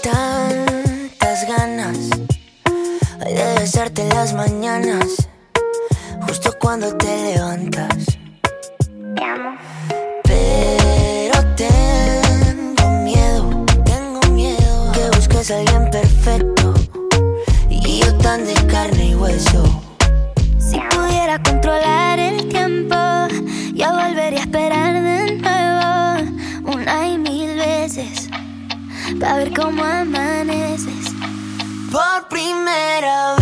tantas ganas de besarte en las mañanas, justo cuando te levantas. Te amo. Pero tengo miedo, tengo miedo que busques a alguien perfecto y yo tan de carne y hueso. Si pudiera controlar el tiempo, yo volvería para ver cómo amaneces por primera vez.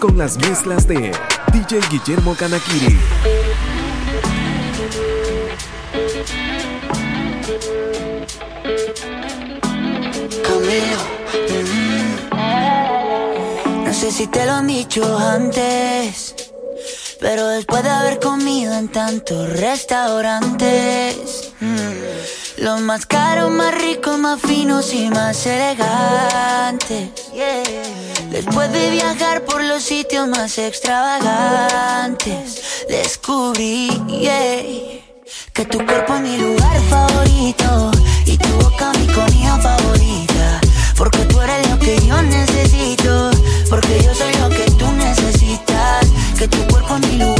Con las mezclas de DJ Guillermo Kanakiri. Mm. No sé si te lo han dicho antes, pero después de haber comido en tantos restaurantes. Mm. Los más caros, más ricos, más finos y más elegantes. Después de viajar por los sitios más extravagantes, descubrí que tu cuerpo es mi lugar favorito y tu boca mi comida favorita. Porque tú eres lo que yo necesito, porque yo soy lo que tú necesitas. Que tu cuerpo es mi lugar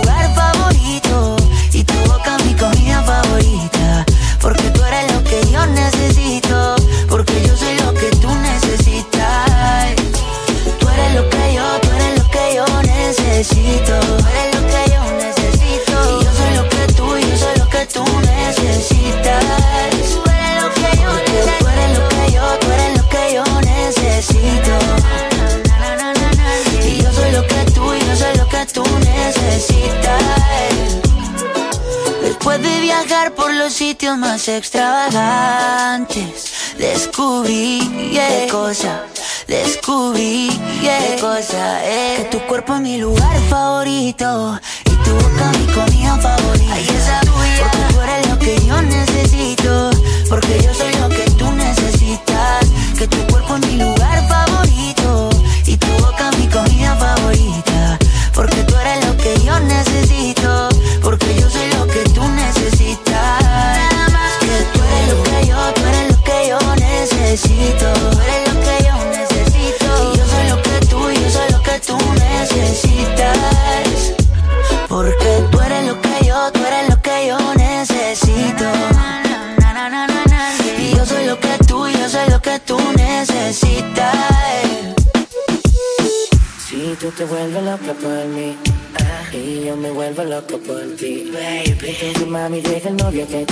Después de viajar por los sitios más extravagantes, descubrí qué cosa, descubrí qué cosa es que tu cuerpo es mi lugar favorito y tu boca mi comida favorita. Ay, esa porque tú eres lo que yo necesito, porque yo soy lo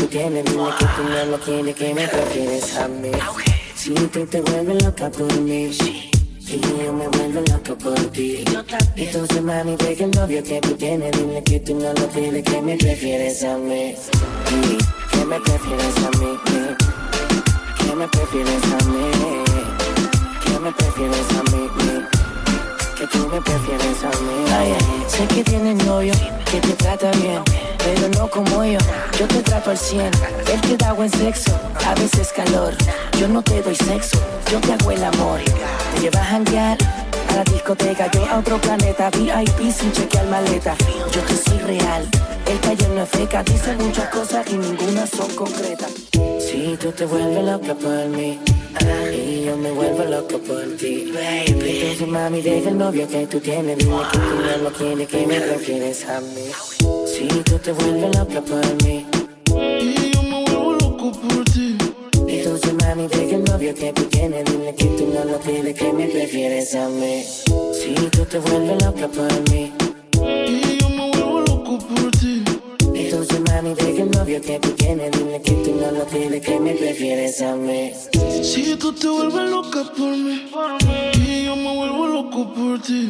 tienes, dile que tú no lo quieres, que me prefieres a mí. Si tú te vuelves loca por mí y yo me vuelvo loco por ti, entonces mami deja el novio que tú tienes, dile que tú no lo quieres, que me prefieres a mí. Que me prefieres a mí, que me prefieres a mí, que me prefieres a mí que tú me prefieres a mí. Ay, sé que tienes novio, que te trata bien, pero no como yo. Yo te trato al cien, él te da buen sexo, a veces calor. Yo no te doy sexo, yo te hago el amor. Te llevas a janguear a la discoteca, yo a otro planeta, VIP sin chequear maleta. Yo que soy real, el taller no es feca, dice muchas cosas y ninguna son concretas. Si tú te vuelves loca por mí y yo me vuelvo loco por ti, baby. Entonces mami deja el novio que tú tienes, dile que tú no lo quieres, que me prefieres a mí. Si tú te vuelves loca por mí Y yo me vuelvo loco por ti. entonces mami deja el novio que tú tienes, dile que tú no lo quieres, que me prefieres a mí. Si tú te vuelves loca por mí Y yo me vuelvo loco por ti. entonces mami deja el novio que tú tienes, dile que tú no lo quieres, que me prefieres a mí. Si tú te vuelves loca por mí. Y yo me vuelvo loco por ti.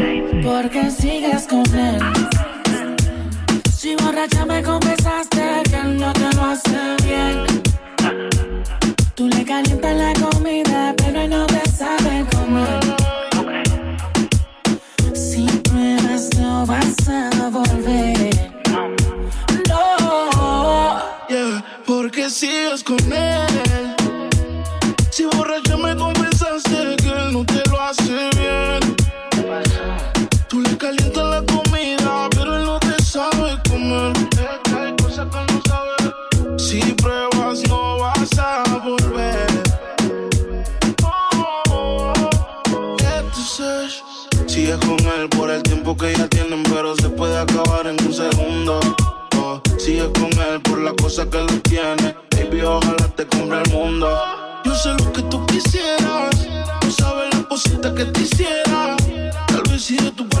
Borracha me confesaste que él no te lo hace bien. Tú le calientas la comida, pero él no te sabe comer. Si pruebas no vas a volver. No. Yeah, porque sigues con él. Sigues con él por el tiempo que ya tienen, pero se puede acabar en un segundo. Oh, Sigues con él por la cosa que lo tiene. Baby, ojalá te compre el mundo. Yo sé lo que tú quisieras. No sabes la cosita que te hiciera. Tal vez si de tu parte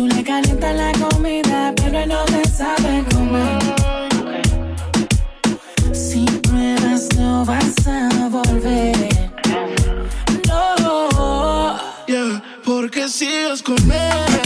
Tú le calientas la comida, pero no te sabe comer. Si pruebas, no vas a volver. No. Yeah, porque sigues con él.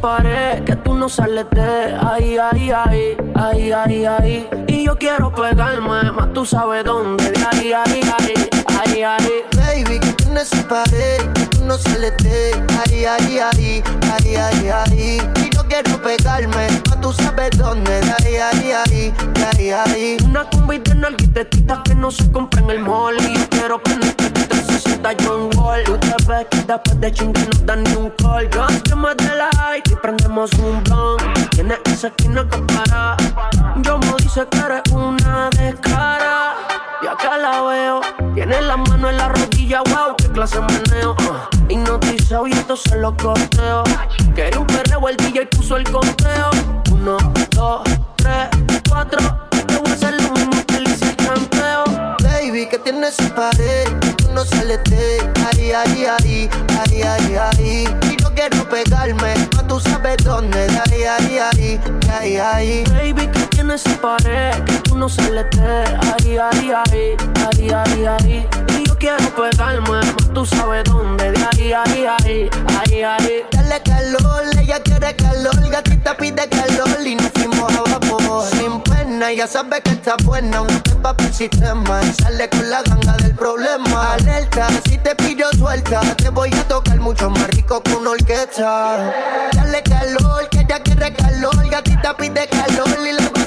Pared que tú no sales de ahí, ahí, ahí, ahí, ahí, ahí. Y yo quiero pegarme, más tú sabes dónde, de ahí, ahí, ahí, ahí, ahí. Baby, que tienes esa pared, que tú no sales de ahí, ahí, ahí, ahí, ahí, ahí. Y yo quiero pegarme, mas tú sabes dónde, de ahí, ahí, ahí, de ahí, ahí. Una combi de nalguitetitas que no se compra en el mall. Y yo quiero ponerte 360 John Wall. Tú te que después de chingar no dan ni un call. Yo más de la y prendemos un blunt. Tienes esa esquina que para. Yo me dice que eres una descara. Y acá la veo. Tiene la mano en la rodilla, wow, qué clase meneo. Uh, hipnotizado y entonces lo corteo. Quería un perreo, el DJ puso el conteo. Uno, dos, tres, cuatro. Te voy a hacer lo mismo que le hice al campeón. Baby, que tienes esa pared, no sales de ahí, ahí, ahí, ahí, ahí, ahí. Y yo quiero pegarme, mas tú sabes dónde, de ahí, ahí, ahí, ahí, ahí. Baby, que tienes esa pared, que tú no sales de ahí, ahí, ahí, ahí, ahí, ahí. Y yo quiero pegarme, mas tú sabes dónde, de ahí, ahí, ahí, ahí, ahí. Dale calor, ella quiere calor, gatita pide calor y nos fuimos a vapor. Sin pena, ya sabe que está buena, una pepa para el sistema y sale con la ganga del problema. Alerta, si te pillo suelta, te voy a tocar mucho más rico que una orquesta. Dale calor, que ella quiere calor, gatita pide calor y le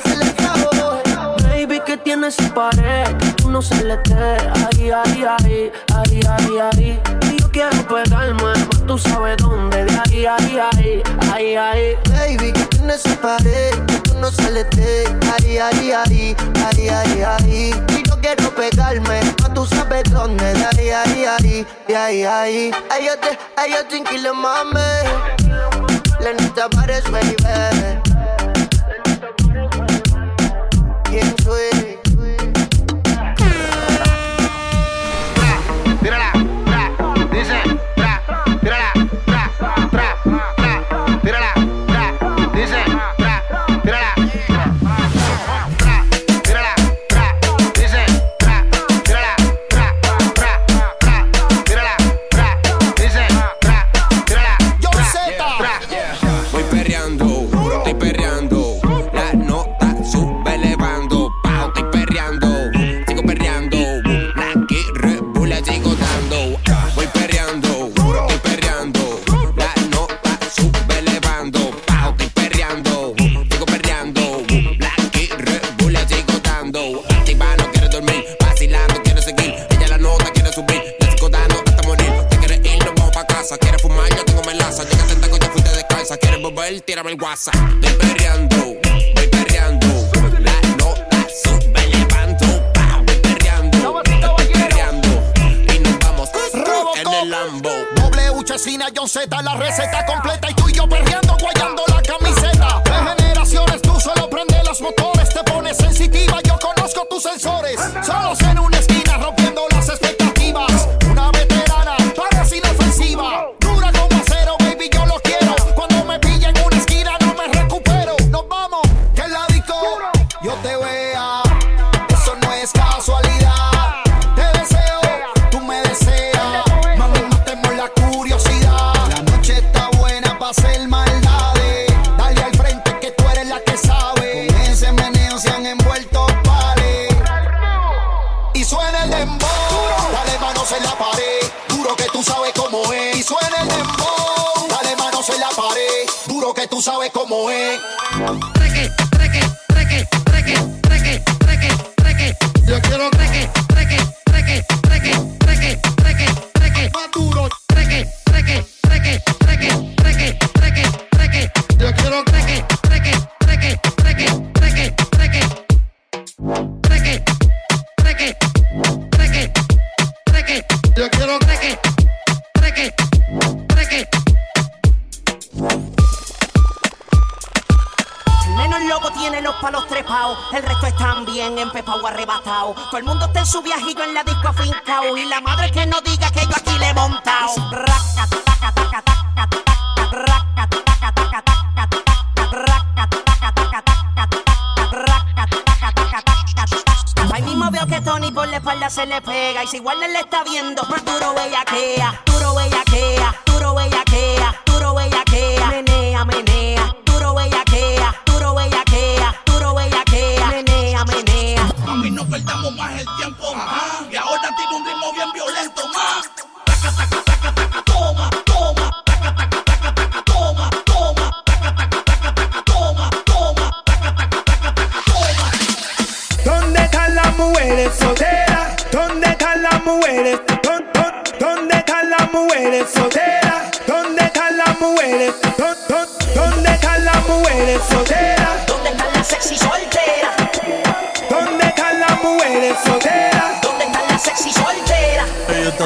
tienes sin pared, tú no se le te. Ahí, ahí, ahí, ahí, ahí, ahí. Y yo quiero pegarme, más tú sabes dónde. De ahí, ahí, ahí, ahí, ahí. Baby, que tienes sin pared, que tú no se le te. Ahí, ahí, ahí, ahí, ahí, ahí. Y yo quiero pegarme, más tú sabes dónde. De ahí, ahí, ahí, ahí, ahí. Ay, yo te, ay, yo te mami. Lenita pares, baby. ¿Quién soy? Volver, tírame el WhatsApp. Estoy perreando, voy perreando. La nota sube, levanto. Pa, voy perreando, estoy perreando. Y nos vamos en el Lambo. W Chesina, John Z, la receta completa y tú y yo perreando, guayando la camiseta. De generaciones tú solo prende los motores, te pones sensitiva, yo conozco tus sensores. Solos en una esquina rompiendo las expectativas. Tú sabes cómo es. Bien empepado, arrebatado. Todo el mundo está en su viajillo en la disco afincao y la madre que no diga que yo aquí le he montado. Ahí mismo veo que Tony por la espalda se le pega y si igual él le está viendo, duro bellaquea, duro bellaquea, duro bellaquea,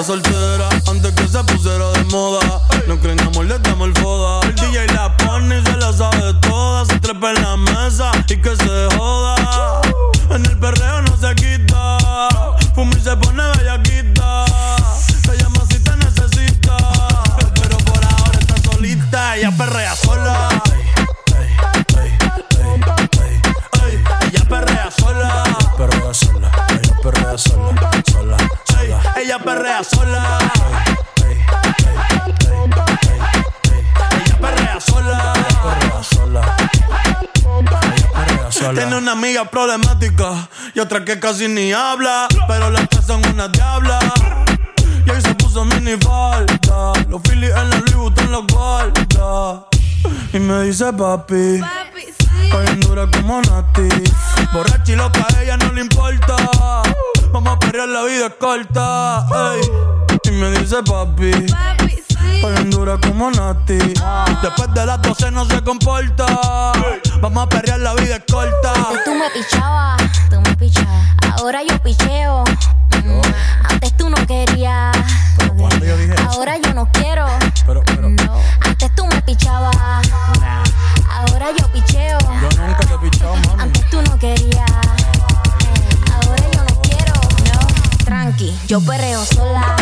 Ella amiga problemática y otra que casi ni habla, pero las tres son una diabla. Y ahí se puso mini falta, los Phillies en la Louis Vuitton los guarda. Y me dice papi, Está bien dura como Nati. Borracha y loca, a ella no le importa. Vamos a perrear, la vida es corta. Ey. Y me dice papi. Papi, sí. dura como Nati. Después de las 12 no se comporta. Vamos a perrear, la vida es corta. Antes tú me pichabas, tú me pichabas. Ahora yo picheo. Mm. Antes tú no querías. Ahora yo no quiero. Pero, pero. No. Antes tú me pichabas. Ahora yo picheo. Yo nunca te he pichado, mami. Antes tú no querías. Ahora yo no quiero. No. Tranqui, yo perreo sola.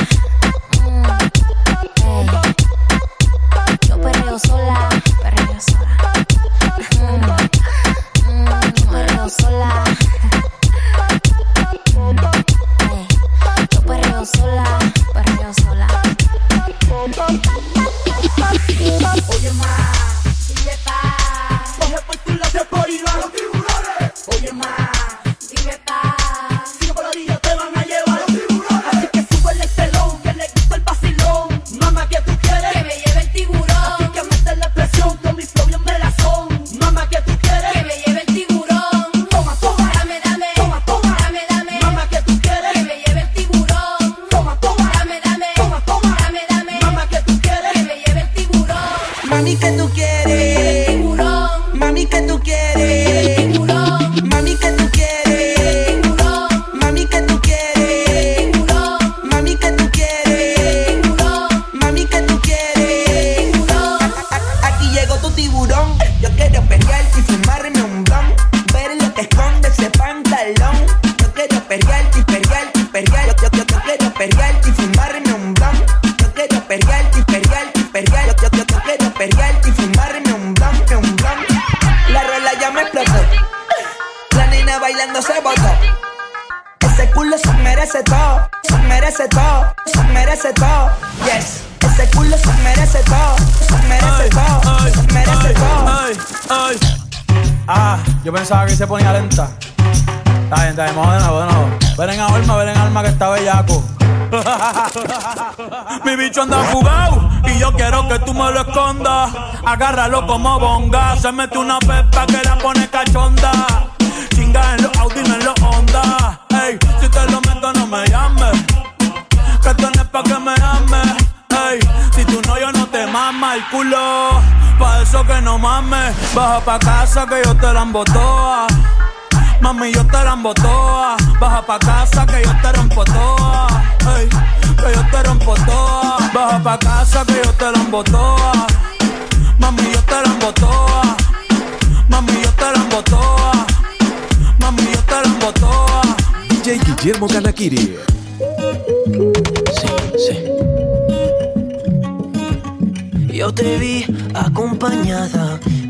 Bicho anda fugado y yo quiero que tú me lo escondas. Agárralo como bonga. Se mete una pepa que la pone cachonda. Chinga en los Audi, en los Honda. Ey, si te lo meto, no me llames. Que no es pa' que me ames. Ey, si tú no, yo no te mama el culo. Pa' eso que no mames. Baja pa' casa que yo te la embotoa. Mami, yo te la embotoa. Baja pa' casa que yo te rompo toa. Ey, que yo te rompo toa. Baja pa' casa que yo te la embotoa. Mami, yo te la embotoa. Mami, yo te la embotoa. Mami, yo te la embotoa. DJ Guillermo Canakiri. Yo te vi acompañada,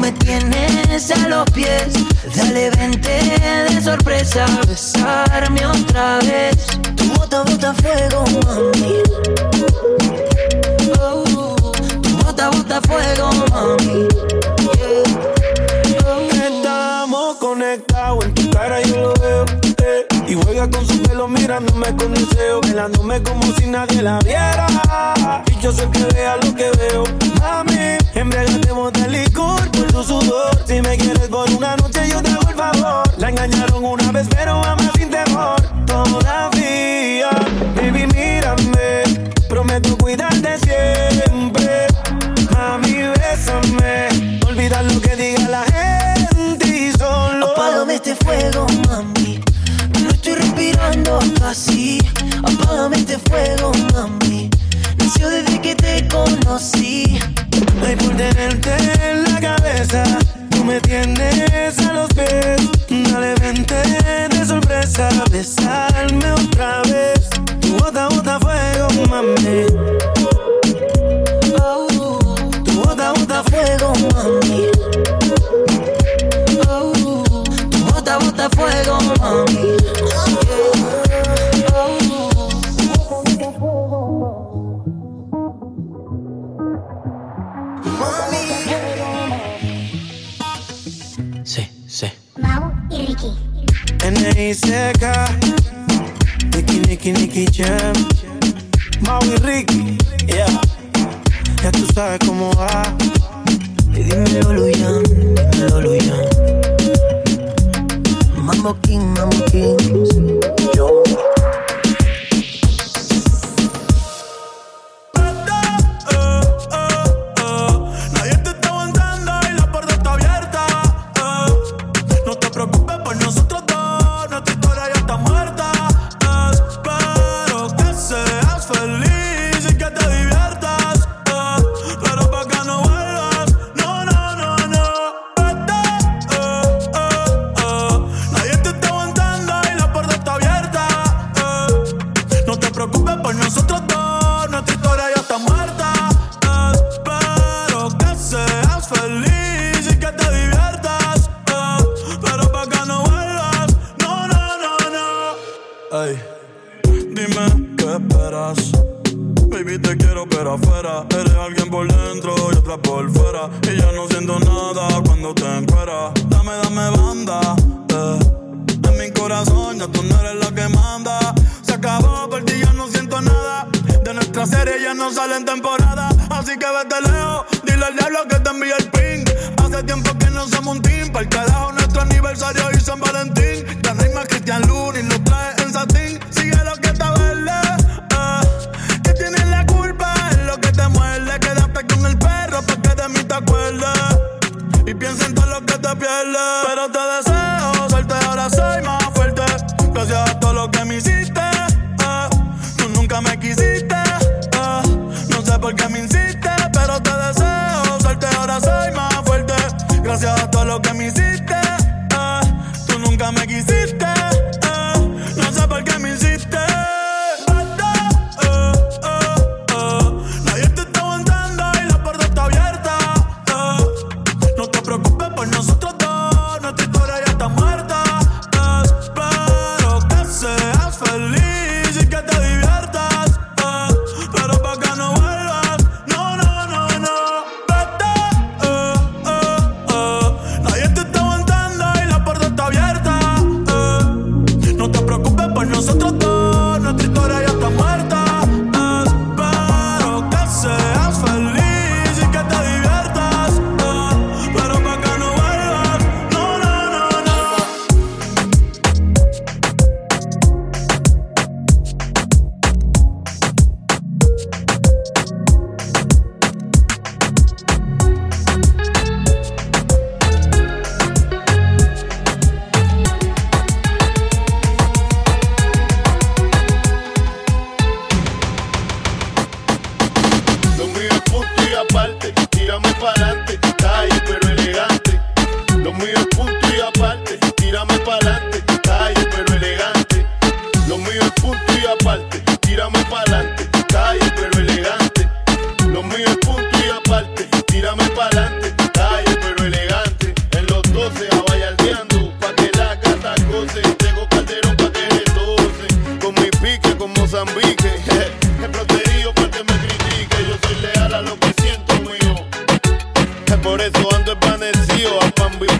me tienes a los pies. Dale, vente de sorpresa, besarme otra vez. Tu bota, bota fuego, mami. Oh, tu bota, bota fuego, mami. Oh. Estamos conectados, en tu cara yo lo veo. Y juega con su pelo mirándome con deseo, velándome como si nadie la viera. Y yo sé que vea lo que veo. Mami, embriagate, bota licor por tu sudor. Si me quieres por una noche, yo te hago el favor. La engañaron una vez, pero ama sin temor. Todavía, baby, mírame. Prometo cuidarte siempre. Mami, bésame. Olvida lo que diga la gente y solo. Apágame este fuego, mami. Estoy respirando casi. Apágame este fuego, mami. Nació desde que te conocí. Ay, por tenerte en la cabeza, tú me tienes a los pies. Dale, vente de sorpresa, besarme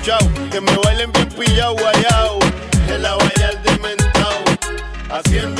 Que me bailen bien pillado, guayao. En la valla del dementado. Haciendo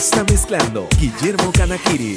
está mezclando Guillermo Canajiri.